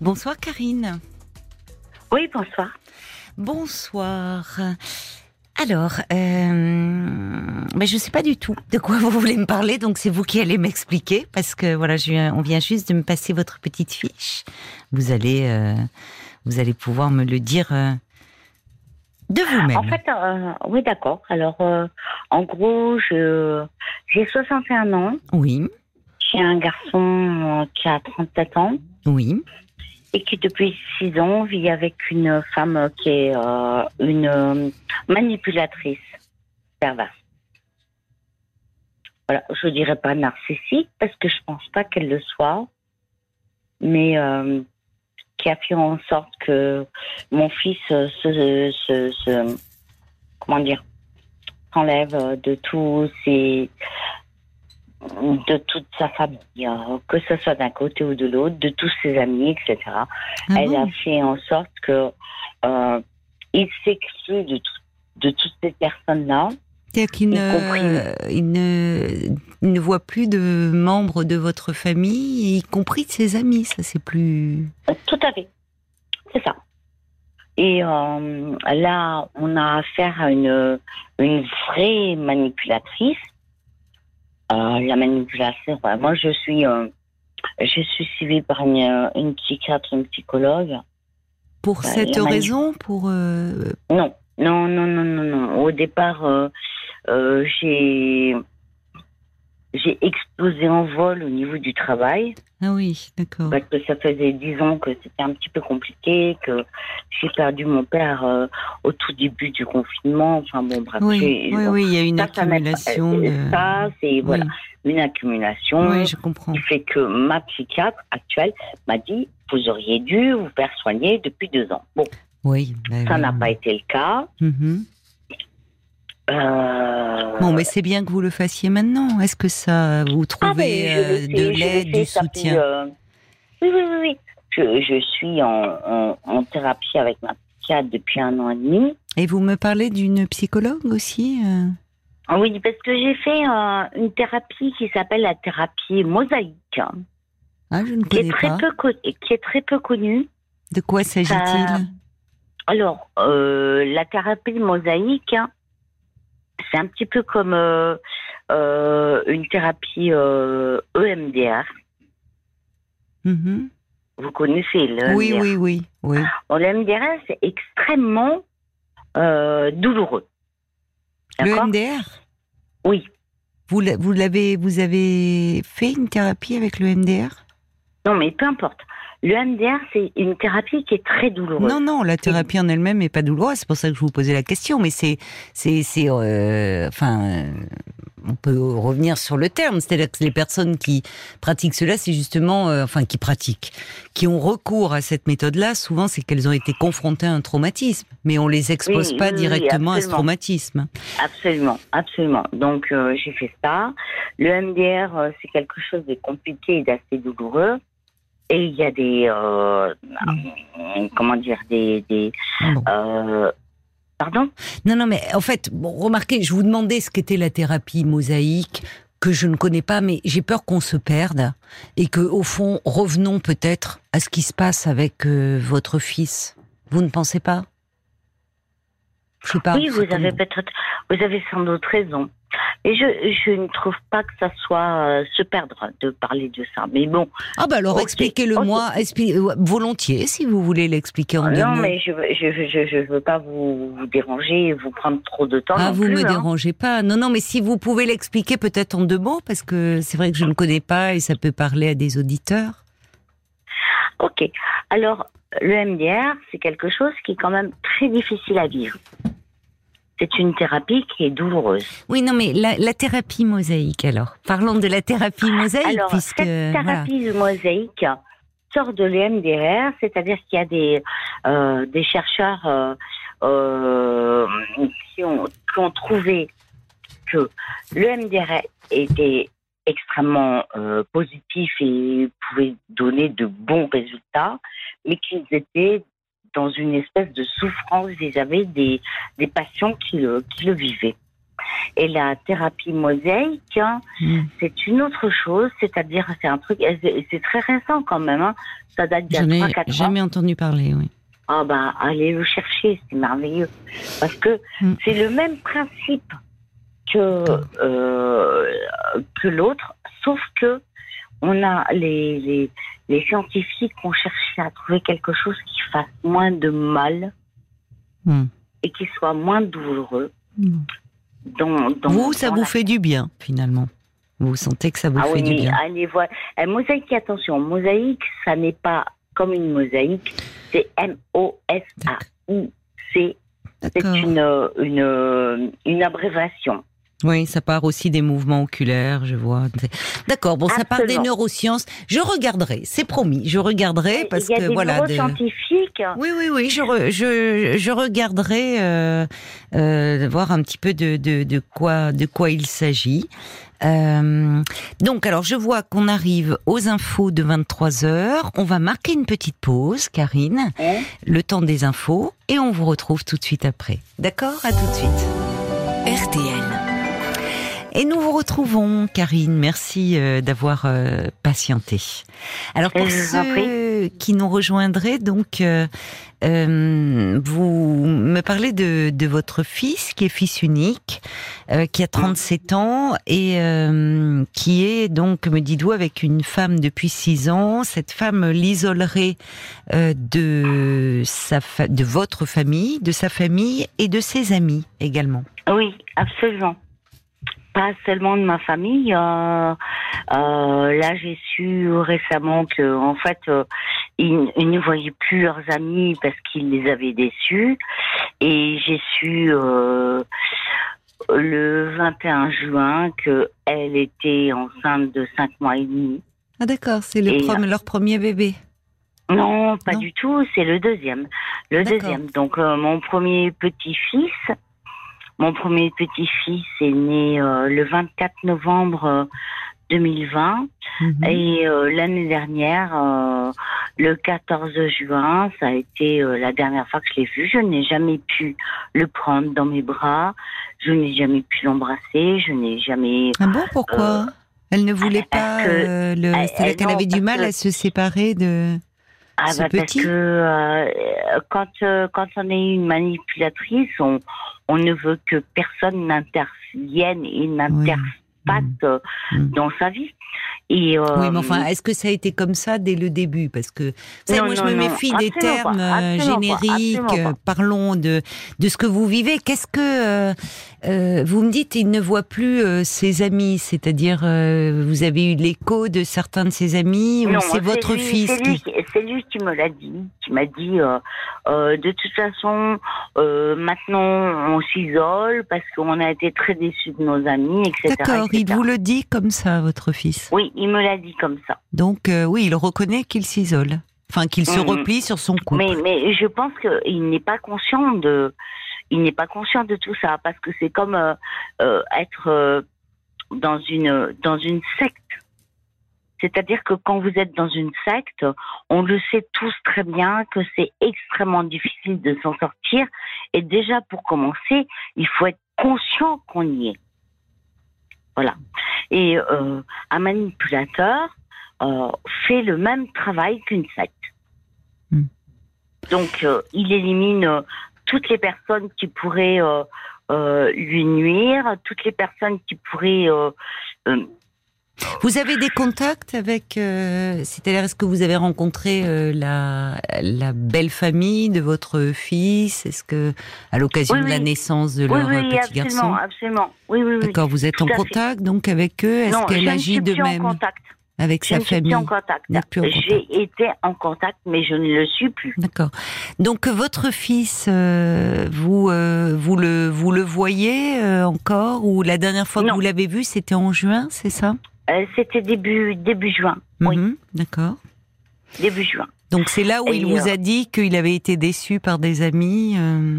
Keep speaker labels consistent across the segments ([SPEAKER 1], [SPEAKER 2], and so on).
[SPEAKER 1] Bonsoir Karine.
[SPEAKER 2] Oui, bonsoir.
[SPEAKER 1] Bonsoir. Alors, euh, ben je ne sais pas du tout de quoi vous voulez me parler, donc c'est vous qui allez m'expliquer, parce que voilà, je, on vient juste de me passer votre petite fiche. Vous allez, euh, vous allez pouvoir me le dire euh, de vous-même.
[SPEAKER 2] En fait, oui, d'accord. Alors, en gros, je j'ai 61 ans.
[SPEAKER 1] Oui,
[SPEAKER 2] J'ai un garçon qui a 37 ans
[SPEAKER 1] oui,
[SPEAKER 2] et qui, depuis 6 ans, vit avec une femme qui est euh, une euh, manipulatrice perverse. Voilà, je dirais pas narcissique parce que je pense pas qu'elle le soit, mais euh, qui a fait en sorte que mon fils se, se, se- comment dire s'enlève de tous ses de toute sa famille, euh, que ce soit d'un côté ou de l'autre, de tous ses amis, etc.
[SPEAKER 1] Ah
[SPEAKER 2] Elle
[SPEAKER 1] bon
[SPEAKER 2] a fait en sorte que euh, il s'exclut de, tout- de toutes ces personnes-là.
[SPEAKER 1] C'est-à-dire qu'il ne, il ne, il ne voit plus de membres de votre famille, y compris de ses amis. Ça, c'est plus.
[SPEAKER 2] Euh, Tout à fait. C'est ça. Et euh, là, on a affaire à une, une vraie manipulatrice. Euh, la manipulation, ouais, moi je suis, euh, je suis suivie par une, une psychiatre, une psychologue.
[SPEAKER 1] Pour
[SPEAKER 2] Bah,
[SPEAKER 1] cette raison, pour. euh,
[SPEAKER 2] Non, non, non, non, non, non. Au départ, euh, euh, j'ai j'ai explosé en vol au niveau du travail
[SPEAKER 1] Ah oui, d'accord.
[SPEAKER 2] parce que ça faisait dix ans que c'était un petit peu compliqué, que j'ai perdu mon père euh, au tout début du confinement. Enfin bon, bref.
[SPEAKER 1] Oui, oui,
[SPEAKER 2] bon,
[SPEAKER 1] oui, il y a une
[SPEAKER 2] ça, ça
[SPEAKER 1] accumulation
[SPEAKER 2] Euh,
[SPEAKER 1] de.
[SPEAKER 2] Ça, c'est voilà, une accumulation
[SPEAKER 1] Oui, je comprends.
[SPEAKER 2] qui fait que ma psychiatre actuelle m'a dit vous auriez dû vous faire soigner depuis deux ans. Bon,
[SPEAKER 1] Oui. bah
[SPEAKER 2] ça n'a pas été le cas.
[SPEAKER 1] Mhm.
[SPEAKER 2] Euh,
[SPEAKER 1] Bon, mais c'est bien que vous le fassiez maintenant. Est-ce que ça vous
[SPEAKER 2] Ah,
[SPEAKER 1] trouvez euh, de l'aide, du
[SPEAKER 2] fait,
[SPEAKER 1] soutien
[SPEAKER 2] euh, Oui, oui, oui, oui. Je, je suis en, en, en thérapie avec ma psychiatre depuis un an et demi.
[SPEAKER 1] Et vous me parlez d'une psychologue aussi
[SPEAKER 2] Oui, parce que j'ai fait une thérapie qui s'appelle la thérapie mosaïque,
[SPEAKER 1] Ah, je ne
[SPEAKER 2] qui est
[SPEAKER 1] connais
[SPEAKER 2] très
[SPEAKER 1] pas.
[SPEAKER 2] peu qui est très peu connue.
[SPEAKER 1] De quoi s'agit-il?
[SPEAKER 2] Alors, la thérapie mosaïque, c'est un petit peu comme euh, euh, une thérapie euh, EMDR.
[SPEAKER 1] Mhm.
[SPEAKER 2] Vous connaissez le
[SPEAKER 1] Oui, oui, oui, oui.
[SPEAKER 2] Bon, le MDR, c'est extrêmement douloureux.
[SPEAKER 1] Le
[SPEAKER 2] D'accord?
[SPEAKER 1] MDR
[SPEAKER 2] Oui.
[SPEAKER 1] Vous vous l'avez, vous avez fait une thérapie avec le MDR
[SPEAKER 2] Non, mais peu importe. Le MDR, c'est une thérapie qui est très douloureuse.
[SPEAKER 1] Non, non, la thérapie en elle-même n'est pas douloureuse. C'est pour ça que je vous posais la question. Mais c'est, c'est, c'est, euh, enfin, euh, on peut revenir sur le terme. C'est-à-dire que les personnes qui pratiquent cela, c'est justement, euh, enfin, qui pratiquent, qui ont recours à cette méthode-là. Souvent, c'est qu'elles ont été confrontées à un traumatisme, mais on les expose
[SPEAKER 2] Oui,
[SPEAKER 1] pas
[SPEAKER 2] oui, oui,
[SPEAKER 1] directement à ce traumatisme.
[SPEAKER 2] Absolument, absolument. Donc, euh, j'ai fait ça. Le MDR, c'est quelque chose de compliqué et d'assez douloureux. Et il y a des, euh, comment dire, des, des euh, pardon?
[SPEAKER 1] Non, non, mais en fait, bon, remarquez, je vous demandais ce qu'était la thérapie mosaïque que je ne connais pas, mais j'ai peur qu'on se perde et que, au fond, revenons peut-être à ce qui se passe avec euh, votre fils. Vous ne pensez pas? Je sais pas.
[SPEAKER 2] Oui, vous avez peut-être, vous avez sans doute raison. Et je, je ne trouve pas que ça soit euh, se perdre de parler de ça. Mais bon,
[SPEAKER 1] Ah bah alors expliquez-le-moi, expli- euh, volontiers si vous voulez l'expliquer en deux
[SPEAKER 2] non,
[SPEAKER 1] mots.
[SPEAKER 2] mais je, veux- je, je, je veux pas vous, vous déranger et vous prendre trop de temps.
[SPEAKER 1] Ah,
[SPEAKER 2] non
[SPEAKER 1] vous
[SPEAKER 2] plus,
[SPEAKER 1] me
[SPEAKER 2] hein.
[SPEAKER 1] dérangez pas. Non, non, mais si vous pouvez l'expliquer peut-être en deux mots, parce que c'est vrai que je ne connais pas et ça peut parler à des auditeurs.
[SPEAKER 2] Ok. Alors, le MDR, c'est quelque chose qui est quand même très difficile à vivre. C'est une thérapie qui est douloureuse.
[SPEAKER 1] Oui, non, mais la, la thérapie mosaïque, alors. Parlons de la thérapie mosaïque,
[SPEAKER 2] Alors,
[SPEAKER 1] puisque.
[SPEAKER 2] cette thérapie mosaïque sort de l'EMDR, c'est-à-dire qu'il y a des, euh, des chercheurs euh, euh, qui, ont, qui ont trouvé que l'EMDR était extrêmement positif et pouvait donner de bons résultats, mais qu'ils étaient dans une espèce de souffrance vis-à-vis des, des patients qui le, qui le vivaient. Et la thérapie mosaïque, hein,
[SPEAKER 1] Mm.
[SPEAKER 2] c'est une autre chose, c'est-à-dire c'est un truc, c'est très récent quand même, hein. ça date d'il y a
[SPEAKER 1] J'en ai
[SPEAKER 2] 3-4 ans.
[SPEAKER 1] jamais entendu parler, oui.
[SPEAKER 2] Ah bah allez le chercher, c'est merveilleux. Parce que
[SPEAKER 1] Mm.
[SPEAKER 2] c'est le même principe que, euh, que l'autre, sauf que on a les, les, les scientifiques ont cherché à trouver quelque chose qui fasse moins de mal
[SPEAKER 1] Mm.
[SPEAKER 2] et qui soit moins douloureux.
[SPEAKER 1] Mm.
[SPEAKER 2] Dans, dans-
[SPEAKER 1] Vous, ça
[SPEAKER 2] dans
[SPEAKER 1] vous
[SPEAKER 2] la-
[SPEAKER 1] fait du bien, finalement. Vous sentez que ça vous
[SPEAKER 2] Ah
[SPEAKER 1] fait
[SPEAKER 2] oui,
[SPEAKER 1] du bien.
[SPEAKER 2] allez voir. Mosaïque, attention, mosaïque, ça n'est pas comme une mosaïque, c'est M-O-S-A-I-C. C'est une, une, une abréviation.
[SPEAKER 1] Oui, ça part aussi des mouvements oculaires, je vois. D'accord, bon, ça part des neurosciences. Je regarderai, c'est promis, je regarderai parce
[SPEAKER 2] Il y a
[SPEAKER 1] que
[SPEAKER 2] des
[SPEAKER 1] voilà. de-
[SPEAKER 2] neuroscientifiques.
[SPEAKER 1] Oui, oui, oui, je, re- je, je regarderai euh, euh, voir un petit peu de, de, de quoi de quoi il s'agit. Euh, donc, alors, je vois qu'on arrive aux infos de 23 heures. On va marquer une petite pause, Karine,
[SPEAKER 2] hein.
[SPEAKER 1] le temps des infos, et on vous retrouve tout de suite après. D'accord? À tout de suite.
[SPEAKER 3] RTL.
[SPEAKER 1] Et nous vous retrouvons, Karine. Merci euh, d'avoir euh, patienté. Alors pour ceux qui nous rejoindraient, donc euh, euh, vous me parlez de, de votre fils qui est fils unique, euh, qui a 37 ans et qui est donc, me dites-vous, avec une femme depuis 6 ans. Cette femme l'isolerait de sa de votre famille, de sa famille et de ses amis également.
[SPEAKER 2] Oui, absolument. Pas seulement de ma famille. euh, euh, là, j'ai su récemment que, en fait, euh, ils, ils ne voyaient plus leurs amis parce qu'ils les avaient déçus. Et j'ai su le 21 juin que elle était enceinte de 5 mois et demi.
[SPEAKER 1] Ah d'accord, c'est le
[SPEAKER 2] Et-
[SPEAKER 1] prom- leur premier bébé.
[SPEAKER 2] Non, pas
[SPEAKER 1] Non.
[SPEAKER 2] du tout. C'est le deuxième. Le deuxième. Donc mon premier petit-fils, mon premier petit-fils est né euh, le 24 novembre euh, 2020
[SPEAKER 1] Mhm.
[SPEAKER 2] et euh, l'année dernière, euh, le 14 juin, ça a été euh, la dernière fois que je l'ai vu. Je n'ai jamais pu le prendre dans mes bras. Je n'ai jamais pu l'embrasser. Je n'ai jamais.
[SPEAKER 1] Ah bon, pourquoi? Elle ne voulait pas.
[SPEAKER 2] que-
[SPEAKER 1] euh, le...
[SPEAKER 2] elle-
[SPEAKER 1] C'est-à-dire qu'elle avait du mal
[SPEAKER 2] que-
[SPEAKER 1] à se séparer de.
[SPEAKER 2] Ah bah parce
[SPEAKER 1] petit
[SPEAKER 2] que euh, quand euh, quand on est une manipulatrice, on on ne veut que personne n'intervienne et n'interfasse
[SPEAKER 1] Mm. Mm.
[SPEAKER 2] dans sa vie. Et euh,
[SPEAKER 1] Oui, mais enfin, est-ce que ça a été comme ça dès le début? Parce que, vous savez,
[SPEAKER 2] Non,
[SPEAKER 1] moi, je me
[SPEAKER 2] non,
[SPEAKER 1] méfie des termes
[SPEAKER 2] pas,
[SPEAKER 1] euh, génériques. euh,
[SPEAKER 2] pas.
[SPEAKER 1] Parlons de, de ce que vous vivez. Qu'est-ce que. euh, vous me dites, il ne voit plus euh, ses amis, c'est-à-dire, vous avez eu l'écho de certains de ses amis, ou c'est votre
[SPEAKER 2] lui-
[SPEAKER 1] fils
[SPEAKER 2] c'est lui,
[SPEAKER 1] qui.
[SPEAKER 2] qui- c'est lui qui me l'a dit, qui m'a dit de toute façon maintenant on s'isole parce qu'on a été très déçus de nos amis, etc.
[SPEAKER 1] D'accord, il vous le dit comme ça, votre fils?
[SPEAKER 2] Oui, il me l'a dit comme ça.
[SPEAKER 1] Donc, euh, oui, il reconnaît qu'il s'isole. Enfin, qu'il se
[SPEAKER 2] Mhm.
[SPEAKER 1] replie sur son couple.
[SPEAKER 2] Mais, mais je pense qu'il n'est pas conscient de, il n'est pas conscient de tout ça parce que c'est comme euh, euh, être dans une dans une secte. C'est-à-dire que quand vous êtes dans une secte, on le sait tous très bien que c'est extrêmement difficile de s'en sortir. Et déjà pour commencer, il faut être conscient qu'on y est. Voilà. Et euh, un manipulateur euh, fait le même travail qu'une secte.
[SPEAKER 1] Hmm.
[SPEAKER 2] Donc, euh, il élimine euh, toutes les personnes qui pourraient euh, euh, lui nuire, toutes les personnes qui pourraient.
[SPEAKER 1] Vous avez des contacts avec, euh, c'est-à-dire est-ce que vous avez rencontré euh, la, la belle famille de votre fils? Est-ce que à l'occasion
[SPEAKER 2] Oui,
[SPEAKER 1] de la naissance de
[SPEAKER 2] oui,
[SPEAKER 1] leur euh, petit
[SPEAKER 2] absolument,
[SPEAKER 1] garçon?
[SPEAKER 2] absolument. Oui, oui, oui.
[SPEAKER 1] D'accord, vous êtes en
[SPEAKER 2] fait.
[SPEAKER 1] contact donc avec eux? Est-ce qu'elle agit
[SPEAKER 2] suis
[SPEAKER 1] de
[SPEAKER 2] plus en
[SPEAKER 1] même
[SPEAKER 2] contact.
[SPEAKER 1] avec
[SPEAKER 2] Je
[SPEAKER 1] sa
[SPEAKER 2] ne suis
[SPEAKER 1] famille
[SPEAKER 2] plus en contact.
[SPEAKER 1] N'êtes plus en contact.
[SPEAKER 2] J'ai été en contact, mais je ne le suis plus.
[SPEAKER 1] D'accord. Donc votre fils, euh, vous euh, vous le vous le voyez euh, encore? Ou la dernière fois que vous l'avez vu, c'était en juin, c'est ça?
[SPEAKER 2] Euh, C'était début début juin. Oui,
[SPEAKER 1] Mhm, D'accord.
[SPEAKER 2] début juin.
[SPEAKER 1] Donc c'est là où
[SPEAKER 2] Et,
[SPEAKER 1] il vous
[SPEAKER 2] euh,
[SPEAKER 1] a dit qu'il avait été déçu par des amis. euh,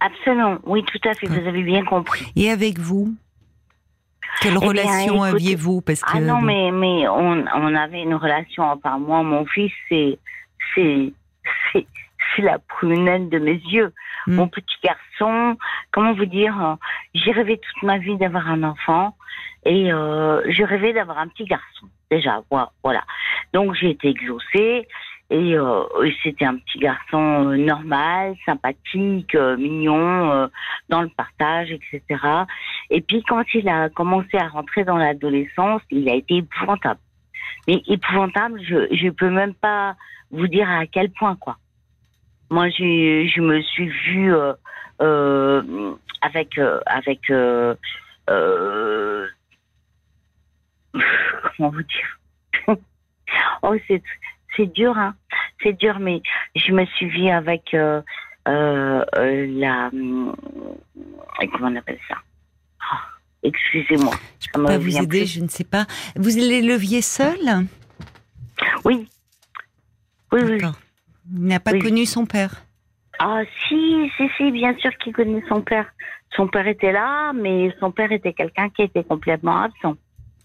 [SPEAKER 2] Absolument. Oui, tout à fait. Vous avez bien compris.
[SPEAKER 1] Et avec vous? Quelle
[SPEAKER 2] bien,
[SPEAKER 1] relation aviez-vous? Parce que
[SPEAKER 2] Ah non, mais, mais on, on avait une relation, enfin moi, mon fils, c'est, c'est, la prunelle de mes yeux. mm. mon petit garçon. Comment vous dire euh, J'ai rêvé toute ma vie d'avoir un enfant et euh, j'ai rêvé d'avoir un petit garçon. Déjà, voilà. Donc j'ai été exaucée et, euh, c'était un petit garçon euh, normal, sympathique, mignon, dans le partage, etc. Et puis quand il a commencé à rentrer dans l'adolescence, il a été épouvantable. Mais épouvantable, je je peux même pas vous dire à quel point quoi. Moi, je, je me suis vue euh, euh, avec euh, avec comment vous dire? Oh, c'est c'est dur, hein. C'est dur, mais je me suis vue avec la comment on appelle ça? Oh, Excusez-moi.
[SPEAKER 1] Je peux pas vous aider, je ne sais pas. Vous les leviez seul
[SPEAKER 2] Oui. Oui, oui.
[SPEAKER 1] Il n'a pas connu son père
[SPEAKER 2] Ah, si, si, si, bien sûr qu'il connaît son père. Son père était là, mais son père était quelqu'un qui était complètement absent.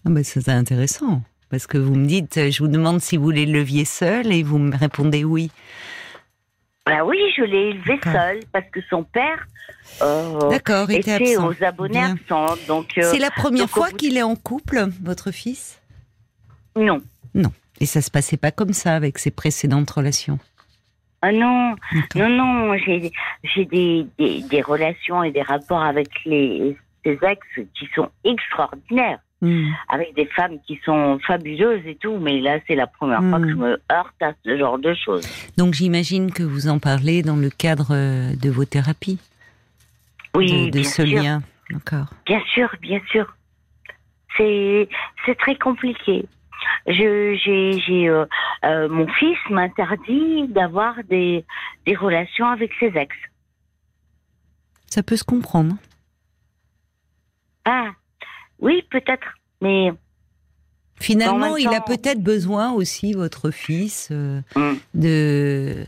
[SPEAKER 1] Ah, bah, c'est intéressant. Parce que vous me dites, je vous demande si vous les leviez seul et vous me répondez oui.
[SPEAKER 2] Bah oui, je l'ai élevé seul parce que son père
[SPEAKER 1] euh, était,
[SPEAKER 2] aux abonnés absents. Donc
[SPEAKER 1] euh, c'est la première fois qu'il est en couple, votre fils?
[SPEAKER 2] Non.
[SPEAKER 1] Non. Et ça se passait pas comme ça avec ses précédentes relations?
[SPEAKER 2] Ah non, non, non, j'ai des, des, des, relations et des rapports avec les, ces ex qui sont extraordinaires. Hmm. Avec des femmes qui sont fabuleuses et tout, mais là c'est la première fois que je hmm. me heurte à ce genre de choses.
[SPEAKER 1] Donc j'imagine que vous en parlez dans le cadre euh, de vos thérapies.
[SPEAKER 2] Oui,
[SPEAKER 1] de, ce lien,
[SPEAKER 2] d'accord. Bien sûr, bien sûr. C'est très compliqué je, j'ai, j'ai, euh, euh, mon fils m'interdit d'avoir des, des relations avec ses ex.
[SPEAKER 1] Ça peut se comprendre.
[SPEAKER 2] Ah, oui, peut-être, mais.
[SPEAKER 1] Finalement, il a peut-être besoin aussi, votre fils, euh, hum. de,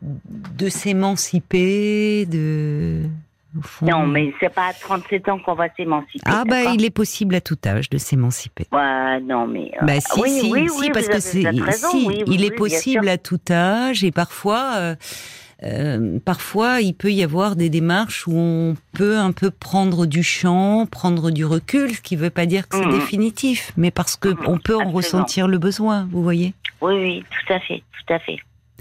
[SPEAKER 1] de s'émanciper, de
[SPEAKER 2] non, mais c'est pas à 37 ans qu'on va s'émanciper.
[SPEAKER 1] Ah bah il est possible à tout âge de s'émanciper.
[SPEAKER 2] Ouais, non mais.
[SPEAKER 1] Euh, bah si oui, si, oui, si parce que c'est si, il est possible à tout âge et parfois. Euh, euh, parfois, il peut y avoir des démarches où on peut un peu prendre du champ, prendre du recul, ce qui ne veut pas dire que c'est mmh. définitif, mais parce que mmh, on peut en ressentir le besoin, vous voyez.
[SPEAKER 2] Oui, oui, tout à fait, tout à fait.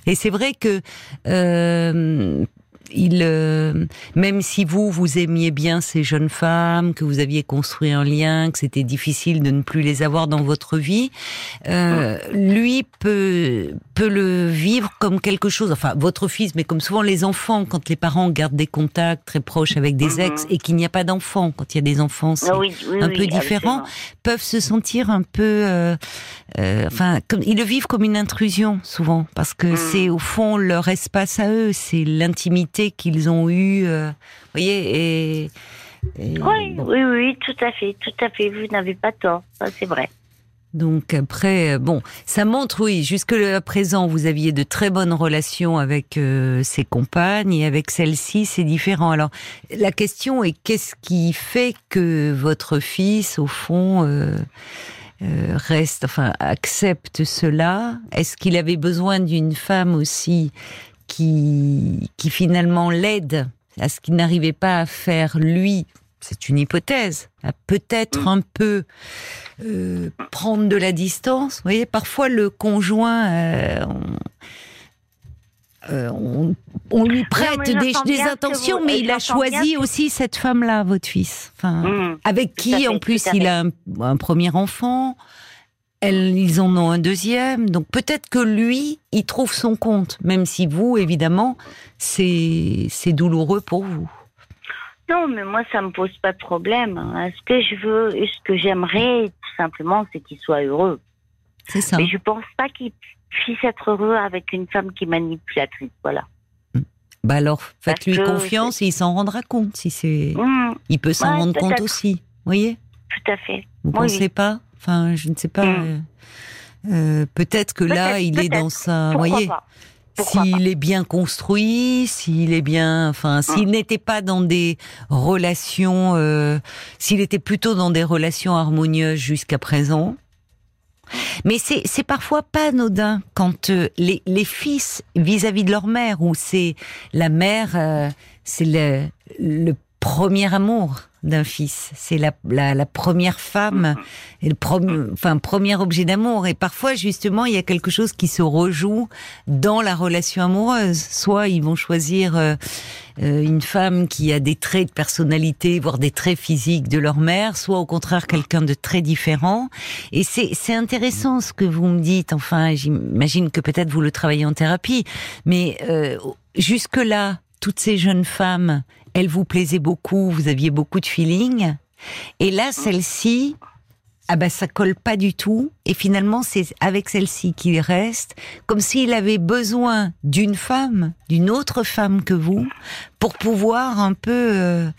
[SPEAKER 1] Et c'est vrai que euh, il, euh, même si vous, vous aimiez bien ces jeunes femmes, que vous aviez construit un lien, que c'était difficile de ne plus les avoir dans votre vie, euh, lui peut peut le vivre comme quelque chose. Enfin, votre fils, mais comme souvent les enfants, quand les parents gardent des contacts très proches avec des ex mhm. et qu'il n'y a pas d'enfants, quand il y a des enfants, c'est ah un peu différent, peuvent se sentir un peu, euh, enfin, comme ils le vivent comme une intrusion souvent, parce que mhm. c'est au fond leur espace à eux, c'est l'intimité qu'ils ont eu, euh, voyez, et,
[SPEAKER 2] oui, oui, oui, tout à fait, tout à fait. Vous n'avez pas tort, c'est vrai.
[SPEAKER 1] Donc après, euh, bon, ça montre, oui, jusque à présent, vous aviez de très bonnes relations avec euh, ses compagnes et avec celle-ci, c'est différent. Alors, la question est qu'est-ce qui fait que votre fils, au fond, reste, enfin, accepte cela Est-ce qu'il avait besoin d'une femme aussi qui, qui finalement l'aide à ce qu'il n'arrivait pas à faire lui, c'est une hypothèse, à peut-être mm. un peu euh, prendre de la distance. Vous voyez, parfois le conjoint, euh, euh, on, lui prête des, intentions, mais il a choisi aussi cette femme-là, votre fils. Enfin, mm. avec qui, en plus, il a un premier enfant ils en ont un deuxième. Donc peut-être que lui, il trouve son compte, même si vous, évidemment, c'est douloureux pour vous.
[SPEAKER 2] Non, mais moi, ça me pose pas de problème. Hein. Ce que je veux, ce que j'aimerais, tout simplement, c'est qu'il soit heureux.
[SPEAKER 1] C'est ça.
[SPEAKER 2] Mais je pense pas qu'il puisse être heureux avec une femme qui est manipulatrice. Voilà.
[SPEAKER 1] Bah alors, faites-lui confiance et il s'en rendra compte si c'est. Mmh. Il peut s'en rendre compte aussi. Vous voyez?
[SPEAKER 2] Tout à fait.
[SPEAKER 1] Vous ne pensez pas? Enfin, je ne sais pas. Hmm. Euh, peut-être que là, il est dans sa. Voyez s'il est bien construit, s'il est bien, enfin, s'il n'était pas dans des relations, euh, s'il était plutôt dans des relations harmonieuses jusqu'à présent, Mais c'est parfois pas anodin quand euh, les, les fils vis-à-vis de leur mère ou c'est la mère euh, c'est le premier amour d'un fils, c'est la, la, la première femme et le enfin premier objet d'amour et parfois justement il y a quelque chose qui se rejoue dans la relation amoureuse. Soit ils vont choisir euh, euh, une femme qui a des traits de personnalité, voire des traits physiques de leur mère, soit au contraire quelqu'un de très différent. Et c'est c'est intéressant ce que vous me dites. Enfin, j'imagine que peut-être vous le travaillez en thérapie, mais euh, jusque là, toutes ces jeunes femmes elle vous plaisait beaucoup, vous aviez beaucoup de feeling. Et là, celle-ci, ah ben ça colle pas du tout. Et finalement, c'est avec celle-ci qu'il reste, comme s'il avait besoin d'une femme, d'une autre femme que vous, pour pouvoir un peu euh,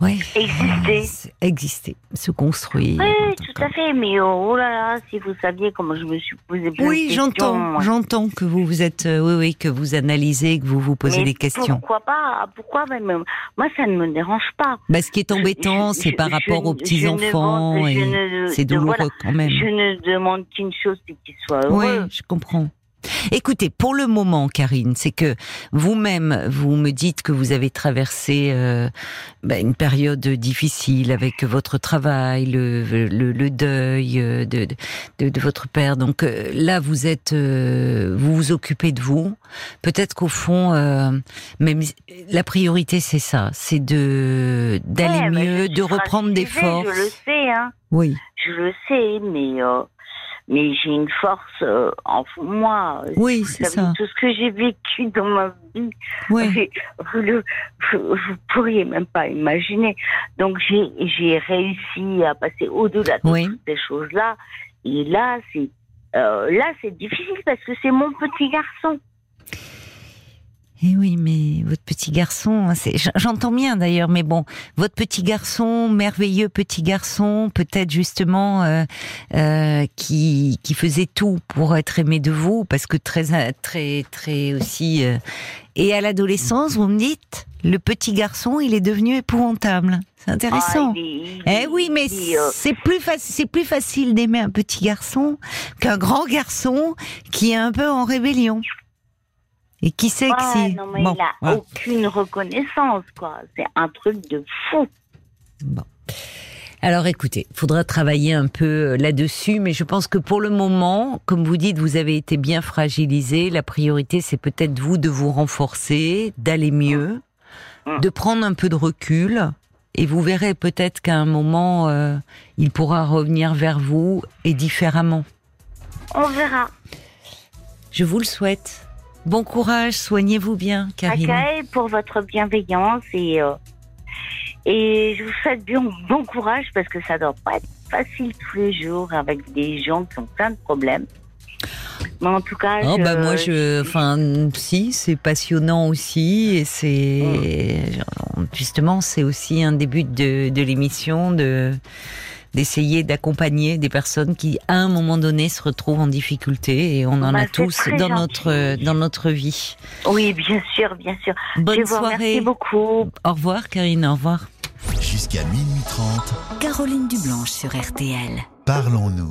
[SPEAKER 1] Ouais.
[SPEAKER 2] Exister.
[SPEAKER 1] Exister, se construire.
[SPEAKER 2] Oui, tout à fait. Mais oh, oh là là, si vous saviez comment je me suis posé plein
[SPEAKER 1] Oui,
[SPEAKER 2] de questions.
[SPEAKER 1] j'entends que vous vous êtes, euh, oui, oui, que vous analysez, que vous vous posez
[SPEAKER 2] Mais
[SPEAKER 1] des questions.
[SPEAKER 2] Pourquoi pas Pourquoi même Moi, ça ne me dérange pas.
[SPEAKER 1] Bah, ce qui est embêtant, c'est par
[SPEAKER 2] je-
[SPEAKER 1] rapport aux petits enfants
[SPEAKER 2] demande-
[SPEAKER 1] et c'est douloureux
[SPEAKER 2] voilà.
[SPEAKER 1] quand même.
[SPEAKER 2] Je ne demande qu'une chose, c'est qu'il soit
[SPEAKER 1] Oui,
[SPEAKER 2] heureux.
[SPEAKER 1] je comprends. Écoutez, pour le moment, Karine, c'est que vous-même, vous me dites que vous avez traversé euh, bah, une période difficile avec votre travail, le, le, le deuil euh, de, de, de votre père. Donc euh, là, vous êtes, euh, vous vous occupez de vous. Peut-être qu'au fond, euh, même la priorité, c'est ça, c'est de d'aller
[SPEAKER 2] Ouais,
[SPEAKER 1] mieux, de reprendre des forces.
[SPEAKER 2] Je le sais, hein.
[SPEAKER 1] Oui.
[SPEAKER 2] Je le sais, mais mais j'ai une force euh, en moi.
[SPEAKER 1] Oui, c'est ça.
[SPEAKER 2] Tout ce que j'ai vécu dans ma vie,
[SPEAKER 1] Oui.
[SPEAKER 2] vous, le, vous, vous pourriez même pas imaginer. Donc j'ai j'ai réussi à passer au-delà de
[SPEAKER 1] Oui.
[SPEAKER 2] toutes ces choses-là. Et là, c'est euh, là, c'est difficile parce que c'est mon petit garçon.
[SPEAKER 1] Eh oui, mais votre petit garçon, c'est- j- j'entends bien d'ailleurs, mais bon, votre petit garçon, merveilleux petit garçon, peut-être justement euh, euh, qui qui faisait tout pour être aimé de vous, parce que très très très aussi. euh, et à l'adolescence, vous me dites, le petit garçon, il est devenu épouvantable. C'est intéressant.
[SPEAKER 2] Ah, il est- il-
[SPEAKER 1] Eh oui, mais c'est plus facile, c'est plus facile d'aimer un petit garçon qu'un grand garçon qui est un peu en rébellion et qui sait que si.
[SPEAKER 2] non, mais
[SPEAKER 1] Bon,
[SPEAKER 2] il a aucune reconnaissance, quoi. C'est un truc de fou.
[SPEAKER 1] Bon. Alors écoutez, il faudra travailler un peu euh, là-dessus, mais je pense que pour le moment, comme vous dites, vous avez été bien fragilisé. La priorité, c'est peut-être vous de vous renforcer, d'aller mieux,
[SPEAKER 2] Mm.
[SPEAKER 1] de prendre un peu de recul, et vous verrez peut-être qu'à un moment, euh, il pourra revenir vers vous et différemment.
[SPEAKER 2] On verra.
[SPEAKER 1] Je vous le souhaite. Bon courage, soignez-vous bien, Karine.
[SPEAKER 2] Akae, pour votre bienveillance et, euh, et je vous souhaite bien bon courage parce que ça doit pas être facile tous les jours avec des gens qui ont plein de problèmes. Mais en tout cas,
[SPEAKER 1] Oh
[SPEAKER 2] je,
[SPEAKER 1] bah moi je enfin si c'est passionnant aussi et c'est justement c'est aussi un début de, de l'émission de d'essayer d'accompagner des personnes qui à un moment donné se retrouvent en difficulté et on en
[SPEAKER 2] Bah,
[SPEAKER 1] a
[SPEAKER 2] c'est
[SPEAKER 1] tous dans
[SPEAKER 2] gentil.
[SPEAKER 1] notre dans notre vie.
[SPEAKER 2] Oui, bien sûr, bien sûr.
[SPEAKER 1] Bonne
[SPEAKER 2] je vous
[SPEAKER 1] soirée.
[SPEAKER 2] remercie beaucoup.
[SPEAKER 1] Au revoir Karine, au revoir.
[SPEAKER 3] Jusqu'à minuit 30,
[SPEAKER 4] Caroline Dublanche sur RTL.
[SPEAKER 3] parlons-nous.